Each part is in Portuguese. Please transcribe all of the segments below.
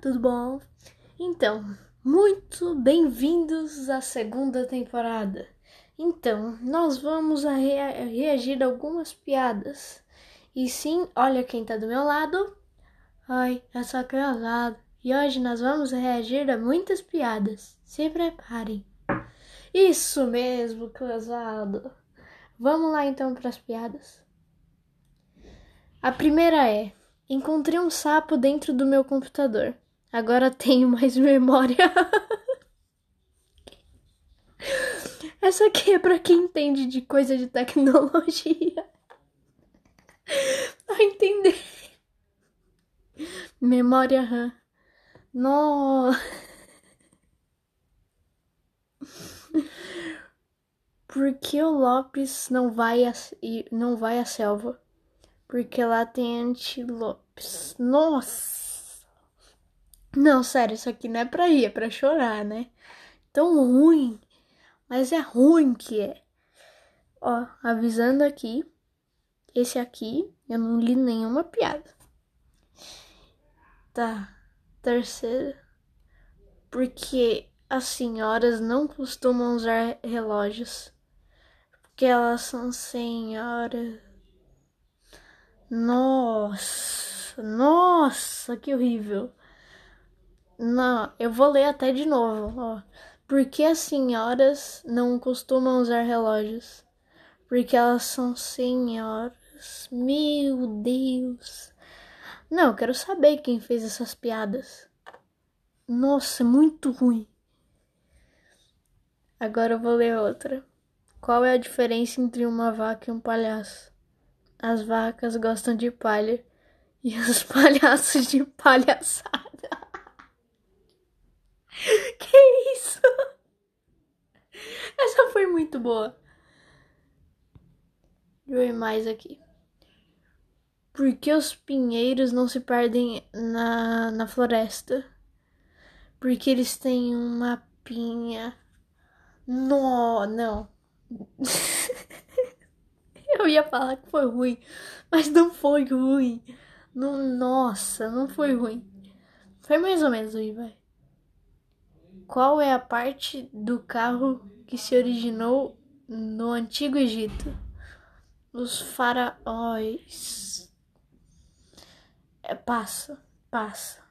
tudo bom? Então, muito bem-vindos à segunda temporada. Então, nós vamos a rea reagir a algumas piadas. E sim, olha quem tá do meu lado. Oi, eu sou Cruzado. E hoje nós vamos reagir a muitas piadas. Se preparem. Isso mesmo, Cruzado. Vamos lá então para as piadas. A primeira é: Encontrei um sapo dentro do meu computador. Agora tenho mais memória. Essa aqui é para quem entende de coisa de tecnologia. Vai entender. Memória RAM. No. Por que o Lopes não vai a, não vai à selva? Porque lá tem antilopes. Nossa! Não, sério, isso aqui não é pra ir, é pra chorar, né? Tão ruim. Mas é ruim que é. Ó, avisando aqui. Esse aqui, eu não li nenhuma piada. Tá. Terceiro. Porque as senhoras não costumam usar relógios. Porque elas são senhoras. Nossa, nossa, que horrível. Não, eu vou ler até de novo, ó. Por que as senhoras não costumam usar relógios? Porque elas são senhoras. Meu Deus. Não, eu quero saber quem fez essas piadas. Nossa, muito ruim. Agora eu vou ler outra. Qual é a diferença entre uma vaca e um palhaço? As vacas gostam de palha e os palhaços de palhaçada. Que isso? Essa foi muito boa. Deixa eu ver mais aqui. Por que os pinheiros não se perdem na, na floresta? Porque eles têm uma pinha. No, não. Eu ia falar que foi ruim, mas não foi ruim. Não, nossa, não foi ruim. Foi mais ou menos ruim, vai. Qual é a parte do carro que se originou no Antigo Egito? Os faraós. É, passa, passa.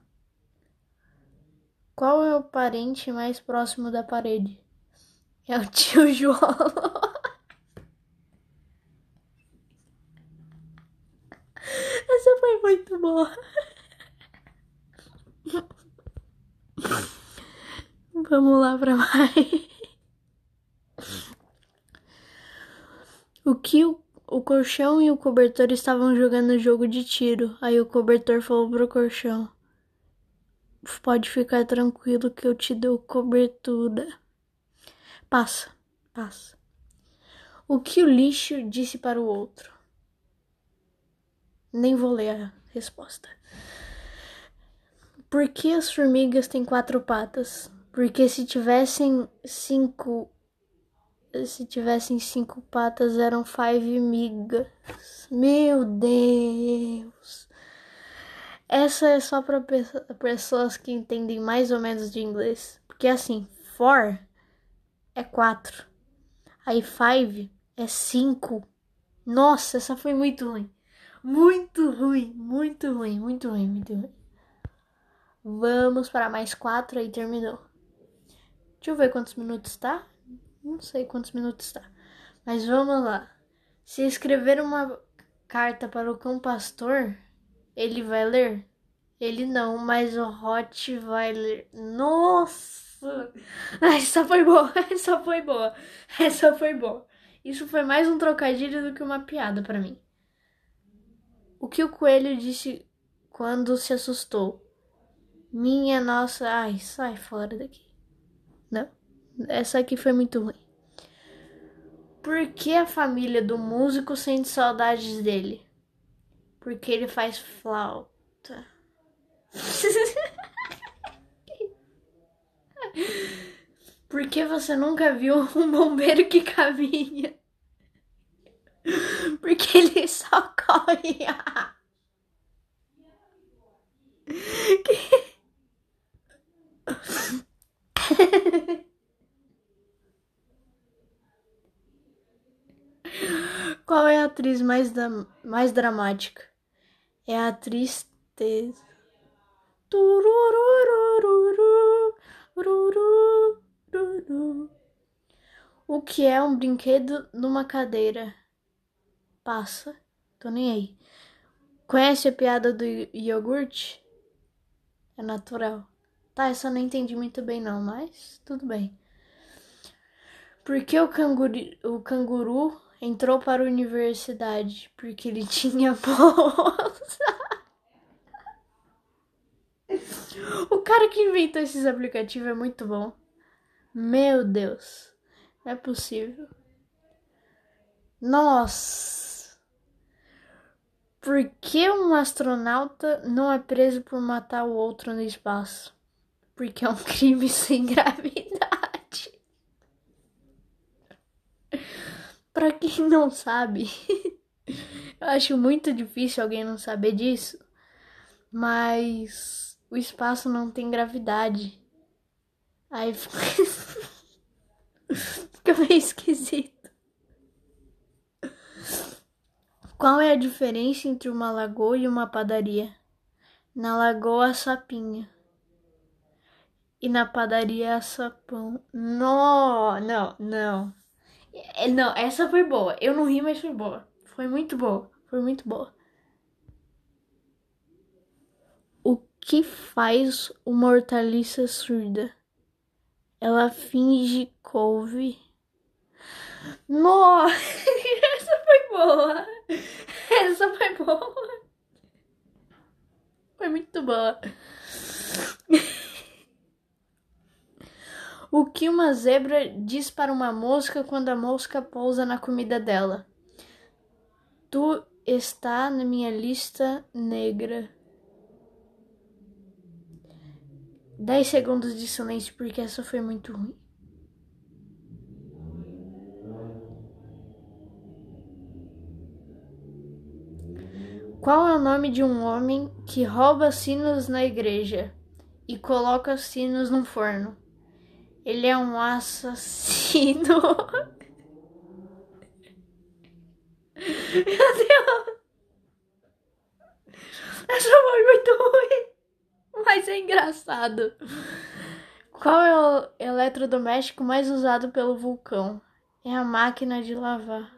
Qual é o parente mais próximo da parede? É o tio João. foi muito boa. Vamos lá pra mais. O que o, o colchão e o cobertor estavam jogando jogo de tiro. Aí o cobertor falou pro colchão: Pode ficar tranquilo que eu te dou cobertura. Passa, passa. O que o lixo disse para o outro? Nem vou ler a resposta. Por que as formigas têm quatro patas? Porque se tivessem cinco. Se tivessem cinco patas, eram five migas. Meu Deus! Essa é só para pessoas que entendem mais ou menos de inglês. Porque assim, four é quatro. Aí five é cinco. Nossa, essa foi muito ruim. Muito ruim, muito ruim, muito ruim, muito ruim. Vamos para mais quatro aí terminou. Deixa eu ver quantos minutos tá. Não sei quantos minutos tá. Mas vamos lá. Se escrever uma carta para o cão pastor, ele vai ler? Ele não, mas o Hot vai ler. Nossa! Essa foi boa, essa foi boa, essa foi boa. Isso foi mais um trocadilho do que uma piada para mim. O que o coelho disse quando se assustou? Minha nossa. Ai, sai fora daqui. Não, essa aqui foi muito ruim. Por que a família do músico sente saudades dele? Porque ele faz flauta. Por que você nunca viu um bombeiro que caminha? Porque ele só corre. É a atriz mais, da, mais dramática? É a tristeza. O que é um brinquedo numa cadeira? Passa. Tô nem aí. Conhece a piada do iogurte? É natural. Tá, essa eu não entendi muito bem não, mas tudo bem. Por que o o canguru entrou para a universidade? Porque ele tinha bolsa. o cara que inventou esses aplicativos é muito bom. Meu Deus. Não é possível. Nossa. Por que um astronauta não é preso por matar o outro no espaço? Porque é um crime sem gravidade. Para quem não sabe, eu acho muito difícil alguém não saber disso, mas o espaço não tem gravidade. Aí fica, meio esquisito. Qual é a diferença entre uma lagoa e uma padaria? Na lagoa, sapinha. E na padaria, sapão. Não, não, não. É, não, essa foi boa. Eu não ri, mas foi boa. Foi muito boa. Foi muito boa. O que faz uma hortaliça surda? Ela finge couve. Nossa, essa foi boa. Essa foi boa. Foi muito boa. O que uma zebra diz para uma mosca quando a mosca pousa na comida dela? Tu está na minha lista negra. 10 segundos de silêncio porque essa foi muito ruim. Qual é o nome de um homem que rouba sinos na igreja e coloca sinos no forno? Ele é um assassino. Meu Deus! Essa foi muito ruim, mas é engraçado. Qual é o eletrodoméstico mais usado pelo vulcão? É a máquina de lavar.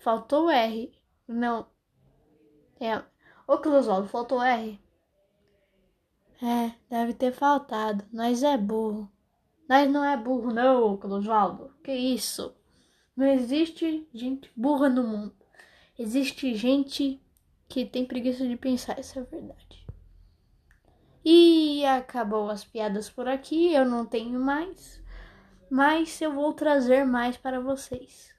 Faltou o R. Não. É. Ô, Closoldo, faltou R? É, deve ter faltado. Nós é burro. Nós não é burro, não, Closvaldo. Que isso? Não existe gente burra no mundo. Existe gente que tem preguiça de pensar, essa é verdade. E acabou as piadas por aqui, eu não tenho mais, mas eu vou trazer mais para vocês.